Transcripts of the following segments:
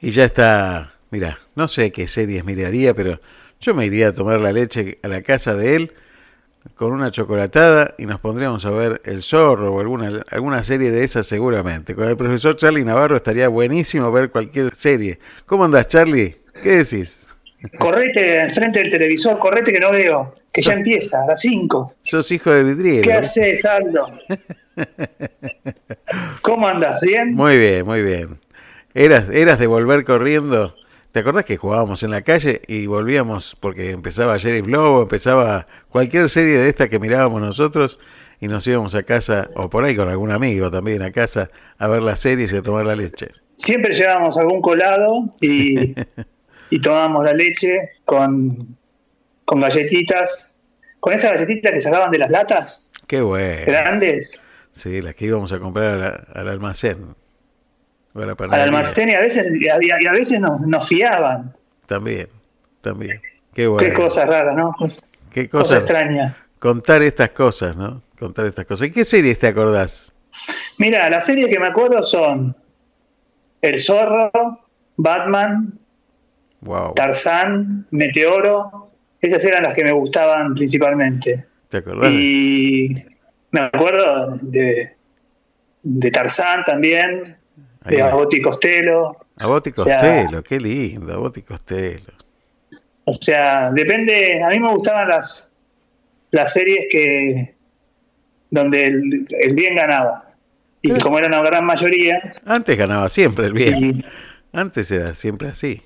Y ya está, mira, no sé qué series miraría, pero yo me iría a tomar la leche a la casa de él con una chocolatada y nos pondríamos a ver El Zorro o alguna, alguna serie de esas seguramente. Con el profesor Charlie Navarro estaría buenísimo ver cualquier serie. ¿Cómo andás, Charlie? ¿Qué decís? Correte enfrente del televisor, correte que no veo, que ya empieza, a las 5. Sos hijo de vidriero. ¿Qué haces, Aldo? ¿Cómo andas? ¿Bien? Muy bien, muy bien. ¿Eras, eras de volver corriendo? ¿Te acordás que jugábamos en la calle y volvíamos porque empezaba Jerry Blow, empezaba cualquier serie de esta que mirábamos nosotros y nos íbamos a casa, o por ahí con algún amigo también a casa, a ver las series y a tomar la leche? Siempre llevábamos algún colado y, y tomábamos la leche con, con galletitas, con esas galletitas que sacaban de las latas. Qué bueno. Grandes. Sí, las que íbamos a comprar al almacén al almacén y a veces, y a, veces nos, fiaban. También, también. Qué, bueno. Qué cosa rara, ¿no? Qué cosa, extraña. Contar estas cosas, ¿no? Contar estas cosas. ¿Y qué series te acordás? Mira, las series que me acuerdo son El Zorro, Batman, Tarzán, Meteoro. Esas eran las que me gustaban principalmente. ¿Te acordás? Y me acuerdo de, de Tarzán también, de Agoti Costello. Agoti Costello, qué lindo, Agoti Costello. O sea, depende, a mí me gustaban las, las series que donde el, bien ganaba. Y como era una gran mayoría... Antes ganaba siempre el bien. Antes era siempre así.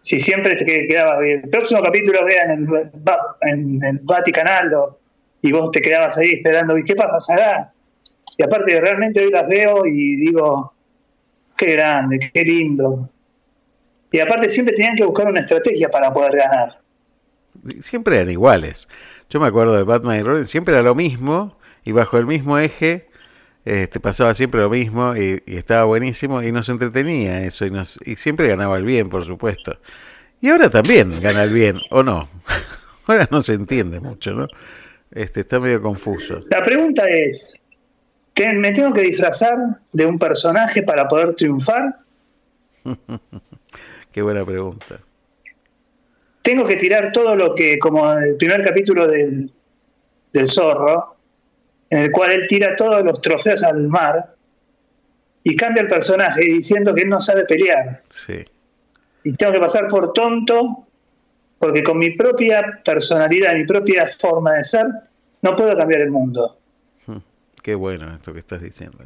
Sí, siempre te quedaba bien. El próximo capítulo vean en el, en el Vaticanal y vos te quedabas ahí esperando, ¿y qué pasará? Y aparte, realmente hoy las veo y digo, Qué grande, qué lindo. Y aparte siempre tenían que buscar una estrategia para poder ganar. Siempre eran iguales. Yo me acuerdo de Batman y Robin, siempre era lo mismo y bajo el mismo eje este, pasaba siempre lo mismo y, estaba buenísimo y nos entretenía eso y, nos, y siempre ganaba el bien, por supuesto. Y ahora también gana el bien, ¿o no? ahora no se entiende mucho, ¿no? Este, está medio confuso. La pregunta es, ¿Me tengo que disfrazar de un personaje para poder triunfar? Qué buena pregunta. Tengo que tirar todo lo que, como el primer capítulo del, zorro, en el cual él tira todos los trofeos al mar y cambia el personaje diciendo que él no sabe pelear. Sí. Y tengo que pasar por tonto porque con mi propia personalidad, mi propia forma de ser, no puedo cambiar el mundo. Qué bueno esto que estás diciendo.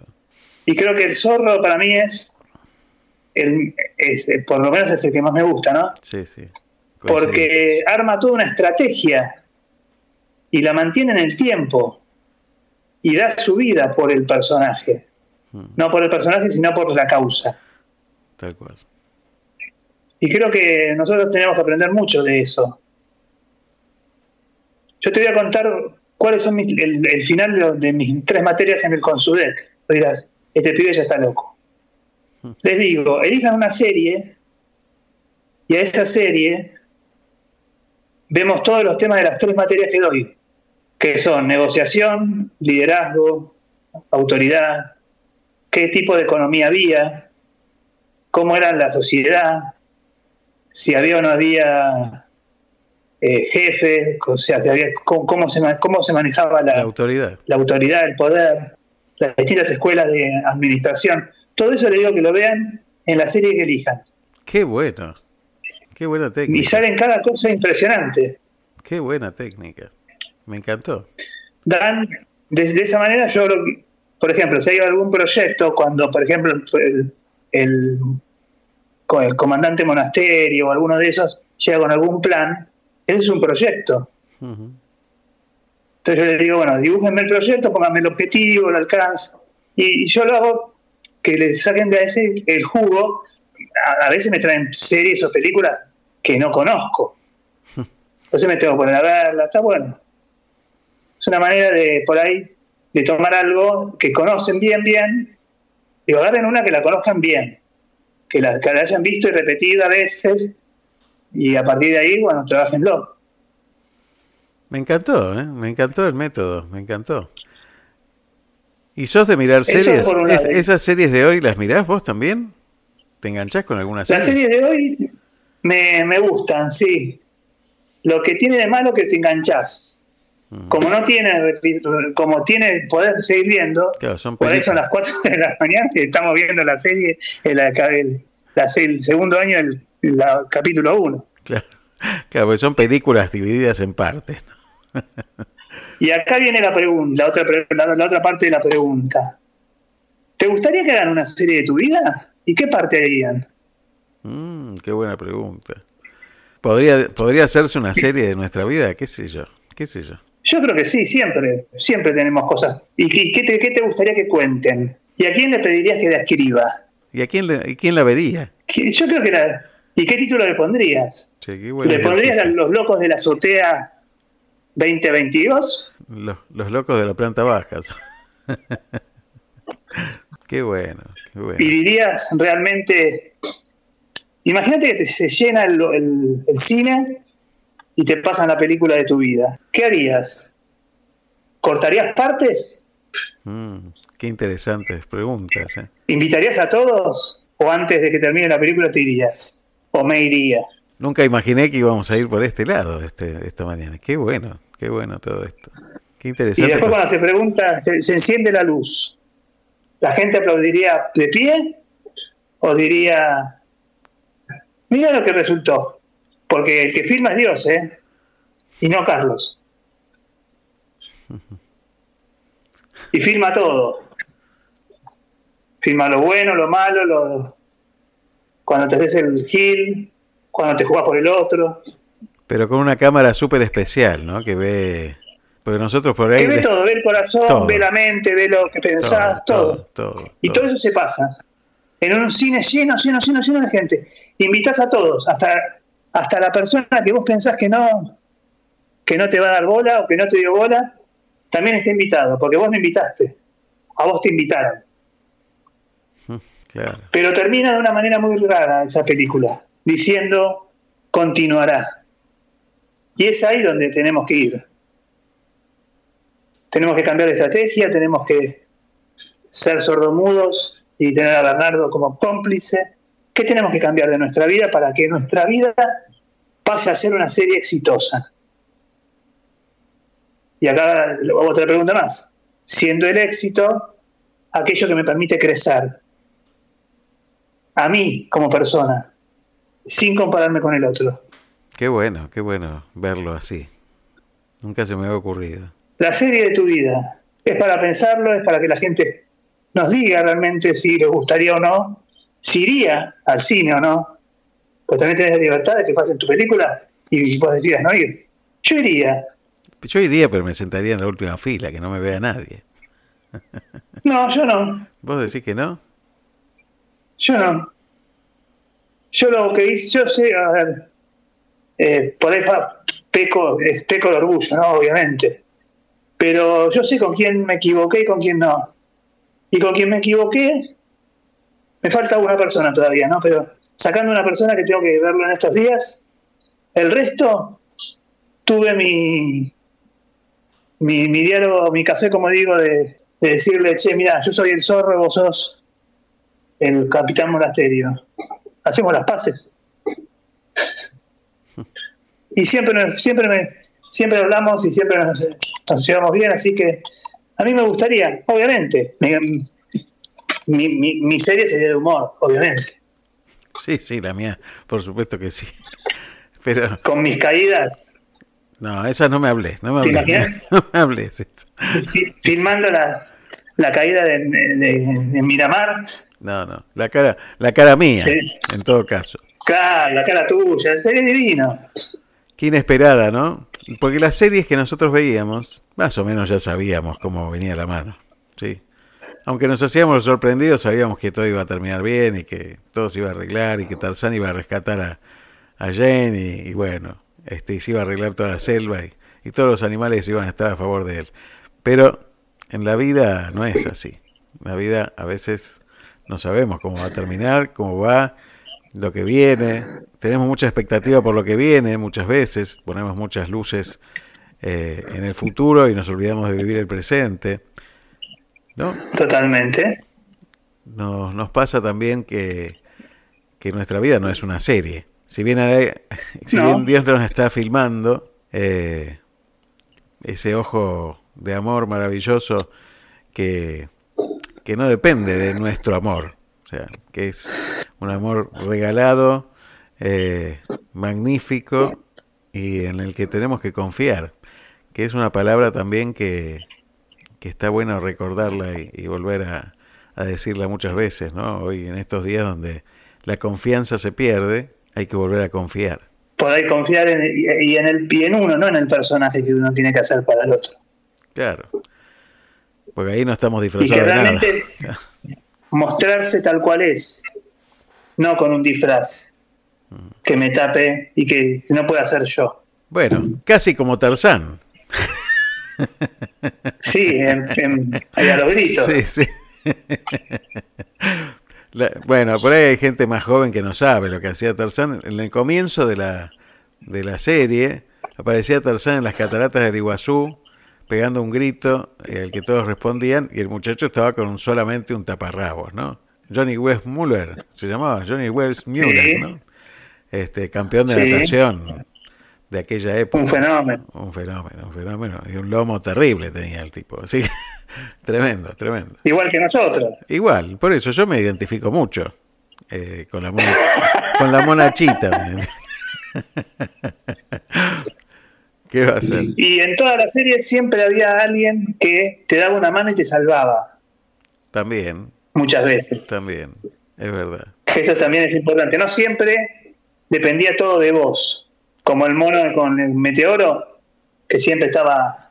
Y creo que el zorro para mí es, el, por lo menos es el que más me gusta, ¿no? Sí, sí. Porque arma toda una estrategia y la mantiene en el tiempo y da su vida por el personaje. Hmm. No por el personaje, sino por la causa. Tal cual. Y creo que nosotros tenemos que aprender mucho de eso. Yo te voy a contar ¿cuáles son el, final de, mis tres materias en el Consudet? Dirás, este pibe ya está loco. Les digo, elijan una serie y a esa serie vemos todos los temas de las tres materias que doy, que son negociación, liderazgo, autoridad, qué tipo de economía había, cómo era la sociedad, si había o no había eh, jefe, o sea, cómo, se, cómo se manejaba la, autoridad. la autoridad, el poder, las distintas escuelas de administración. Todo eso le digo que lo vean en la serie que elijan. Qué bueno, qué buena técnica. Y salen cada cosa impresionante. Qué buena técnica, me encantó. Dan, de, esa manera yo, por ejemplo, si hay algún proyecto, cuando por ejemplo el, el, el comandante monasterio o alguno de esos llega con algún plan, es un proyecto. Entonces yo les digo, bueno, dibújenme el proyecto, pónganme el objetivo, el alcance, y, yo lo hago que les saquen de ese el jugo. A, veces me traen series o películas que no conozco. Entonces me tengo que poner a verla, está bueno. Es una manera de, por ahí, de tomar algo que conocen bien, bien, y agarren una que la conozcan bien, que la, que la hayan visto y repetido a veces, y a partir de ahí, bueno, trabajenlo. Me encantó, ¿eh? me encantó el método, me encantó. ¿Y sos de mirar series? ¿Esas series de hoy las mirás vos también? ¿Te enganchás con alguna serie? Las series de hoy me, me gustan, sí. Lo que tiene de malo que te enganchás. Mm. Como no tiene, como tiene poder seguir viendo, Claro, son por eso a las 4 de la mañana que estamos viendo la serie, el, el- la- el segundo año, el, la- capítulo 1. Claro, claro, porque son películas divididas en partes. ¿no? Y acá viene la pregunta, la otra, pre- la, la otra parte de la pregunta. ¿Te gustaría que hagan una serie de tu vida? ¿Y qué parte harían? Mm, qué buena pregunta. ¿Podría, ¿Podría hacerse una serie de nuestra vida? ¿Qué sé yo? ¿Qué sé yo? Yo creo que sí, siempre, siempre tenemos cosas. ¿Y qué, qué te, qué te gustaría que cuenten? ¿Y a quién le pedirías que la escriba? ¿Y a quién, le- y quién la vería? Yo creo que la... ¿Y qué título le pondrías? Che, ¿Le pondrías a. Los Locos de la Azotea 2022? Los, los locos de la planta baja. qué bueno, qué bueno. Y dirías realmente... Imagínate que te- se llena el, el- el cine y te pasan la película de tu vida. ¿Qué harías? ¿Cortarías partes? Mm, qué interesantes preguntas. ¿eh? ¿Invitarías a todos? ¿O antes de que termine la película te irías? ¿O me iría? Nunca imaginé que íbamos a ir por este lado este, esta mañana. Qué bueno, qué bueno todo esto. Qué Y interesante. después cuando se pregunta, se, se enciende la luz, ¿la gente aplaudiría de pie? ¿O diría, mira lo que resultó? Porque el que firma es Dios, ¿eh? Y no Carlos. Y firma todo. Firma lo bueno, lo malo, lo... cuando te haces el gil, cuando te jugás por el otro. Pero con una cámara súper especial, ¿no? Que ve... Porque nosotros por ahí... Que ve todo, ve el corazón, Todo. ve la mente, ve lo que pensás, todo. todo, todo, Y todo eso se pasa. En un cine lleno, lleno, lleno, lleno de gente. Invitas a todos, hasta, hasta la persona que vos pensás que no, que no te va a dar bola o que no te dio bola, también está invitado, porque vos me invitaste. A vos te invitaron. Pero termina de una manera muy rara esa película, diciendo continuará. Y es ahí donde tenemos que ir. Tenemos que cambiar de estrategia, tenemos que ser sordomudos y tener a Bernardo como cómplice. ¿Qué tenemos que cambiar de nuestra vida para que nuestra vida pase a ser una serie exitosa? Y acá otra pregunta más. Siendo el éxito aquello que me permite crecer, a mí como persona, sin compararme con el otro. Qué bueno, qué bueno verlo así. Nunca se me había ocurrido. La serie de tu vida es para pensarlo, es para que la gente nos diga realmente si les gustaría o no, si iría al cine o no. Pues también tenés la libertad de que pasen tu película y vos decidas no ir. Yo iría. Yo iría, pero me sentaría en la última fila, que no me vea nadie. No, yo no. ¿Vos decís que no? Yo no. Yo lo que hice, yo sé, a ver, eh, por ahí peco, peco de orgullo, ¿no? Obviamente. Pero yo sé con quién me equivoqué y con quién no. Y con quién me equivoqué, me falta una persona todavía, ¿no? Pero sacando una persona que tengo que verlo en estos días, el resto tuve mi, mi, mi diálogo, mi café, como digo, de, de decirle, che, mira, yo soy el zorro, vos sos el capitán monasterio. Hacemos las paces. Y siempre, siempre, me, siempre hablamos y siempre nos, nos llevamos bien, así que a mí me gustaría, obviamente, mi, mi, mi- serie sería de humor, obviamente, Sí, sí, la mía, por supuesto que sí. Pero con mis caídas, no, esa no me hablé, no me ¿Te hablé. No me hablé. sí. La, la caída de, de- de Miramar, No, no, la cara, la cara mía, Sí. en todo caso. claro, la cara tuya, sería divino. Qué inesperada, ¿no? Porque las series que nosotros veíamos, más o menos ya sabíamos cómo venía la mano, sí. Aunque nos hacíamos los sorprendidos, sabíamos que todo iba a terminar bien y que todo se iba a arreglar y que Tarzán iba a rescatar a, a Jane y, y bueno, este, y se iba a arreglar toda la selva y, y todos los animales iban a estar a favor de él. Pero en la vida no es así. En la vida a veces no sabemos cómo va a terminar, cómo va, lo que viene. Tenemos mucha expectativa por lo que viene muchas veces, ponemos muchas luces eh, en el futuro y nos olvidamos de vivir el presente. ¿No? Totalmente. Nos, nos pasa también que que nuestra vida no es una serie. Si bien, si bien Dios nos está filmando, eh, ese ojo de amor maravilloso que, que no depende de nuestro amor, o sea, que es un amor regalado, eh, magnífico y en el que tenemos que confiar, que es una palabra también que, que está bueno recordarla y, volver a, a, decirla muchas veces, ¿no? Hoy en estos días donde la confianza se pierde, hay que volver a confiar. Poder confiar en, y, en el y en uno, no en el personaje que uno tiene que hacer para el otro. Claro. Porque ahí no estamos disfrazados de nada. mostrarse tal cual es, no con un disfraz que me tape y que no pueda ser yo. Bueno, casi como Tarzán. Sí, en, a los gritos. Sí, sí. bueno, por ahí hay gente más joven que no sabe lo que hacía Tarzán. En el comienzo de la, de la serie aparecía Tarzán en las cataratas del Iguazú pegando un grito eh, al que todos respondían y el muchacho estaba con solamente un taparrabos, ¿no? Johnny West Muller, se llamaba Johnny West Muller, ¿no? Este, campeón de natación de aquella época. Un fenómeno. Un fenómeno, un fenómeno. Y un lomo terrible tenía el tipo. Así tremendo, tremendo. Igual que nosotros. Igual, por eso yo me identifico mucho eh, con, la con la monachita. ¿Qué va a hacer? Y en toda la serie siempre había alguien que te daba una mano y te salvaba. También. Muchas veces. También, es verdad. Eso también es importante. No siempre dependía todo de vos. Como el mono con el meteoro, que siempre estaba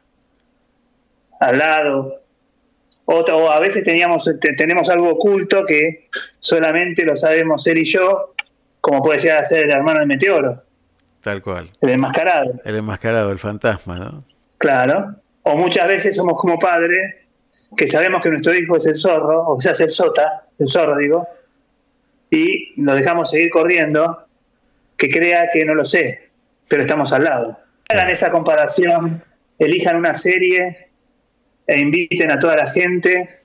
al lado. O, a veces teníamos, tenemos algo oculto que solamente lo sabemos él y yo, como puede llegar a ser el hermano del meteoro. Tal cual. El enmascarado. El enmascarado, el fantasma, ¿no? Claro. O muchas veces somos como padres que sabemos que nuestro hijo es el zorro, o sea, es el sota, el zorro digo, y lo dejamos seguir corriendo, que crea que no lo sé, pero estamos al lado. Hagan esa comparación, elijan una serie e inviten a toda la gente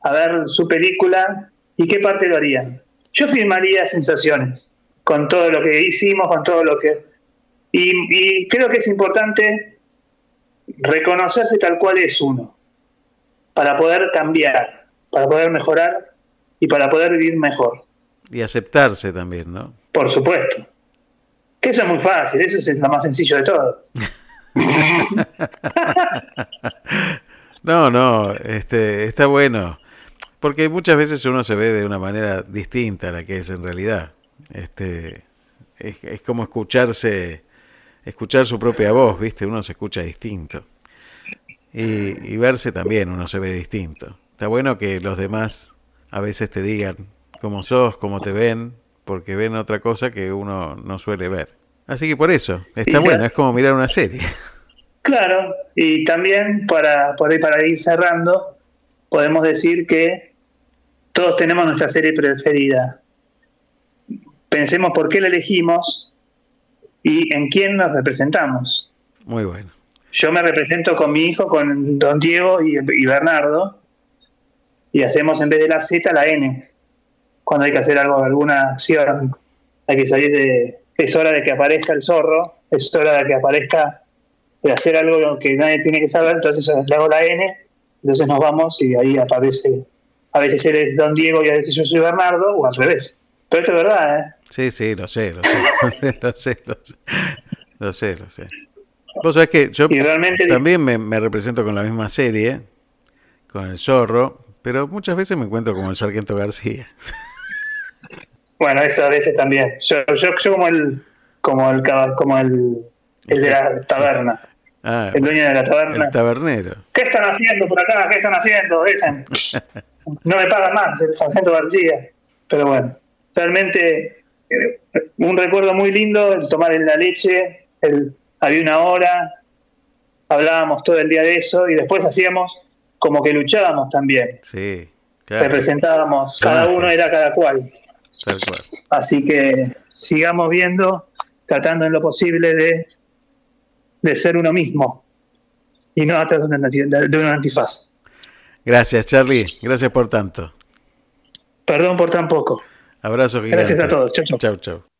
a ver su película y qué parte lo harían. Yo filmaría sensaciones con todo lo que hicimos, con todo lo que... Y, creo que es importante reconocerse tal cual es uno, para poder cambiar, para poder mejorar y para poder vivir mejor. Y aceptarse también, ¿no? Por supuesto. Que eso es muy fácil, eso es lo más sencillo de todo. no, no, este, está bueno. Porque muchas veces uno se ve de una manera distinta a la que es en realidad. Este, es, como escucharse, escuchar su propia voz, ¿viste? Uno se escucha distinto. Y, verse también uno se ve distinto. Está bueno que los demás a veces te digan cómo sos, cómo te ven, porque ven otra cosa que uno no suele ver. Así que por eso, está bueno, es como mirar una serie. Claro, y también para, por ahí, para ir cerrando, podemos decir que todos tenemos nuestra serie preferida pensemos por qué la elegimos y en quién nos representamos. Muy bueno. Yo me represento con mi hijo, con don Diego y, Bernardo, y hacemos en vez de la Z la N. Cuando hay que hacer algo, alguna acción, hay que salir de... Es hora de que aparezca el zorro, es hora de que aparezca, de hacer algo que nadie tiene que saber, entonces le hago la N, entonces nos vamos y ahí aparece, a veces él es don Diego y a veces yo soy Bernardo, o al revés. Pero esto es verdad, ¿eh? Sí, sí, lo sé, lo sé, lo sé, lo sé, lo sé, Vos sabés que yo también me, represento con la misma serie, con el zorro, pero muchas veces me encuentro como el sargento García. Bueno, eso a veces también. Yo, yo, como el como el como el, el de la taberna. Ah, el dueño de la taberna. El tabernero. ¿Qué están haciendo por acá? ¿Qué están haciendo? Dejen. No me pagan más el sargento García. Pero bueno, realmente un recuerdo muy lindo, el tomar en la leche, el, había una hora, hablábamos todo el día de eso y después hacíamos como que luchábamos también. Sí, Representábamos, cada uno era cada cual. Así que sigamos viendo, tratando en lo posible de, de ser uno mismo y no atrás de un antifaz. Gracias, Charlie. Gracias por tanto. Perdón por tan poco. Abrazo gigante. Gracias a todos. Chau, chau. Chau, chau.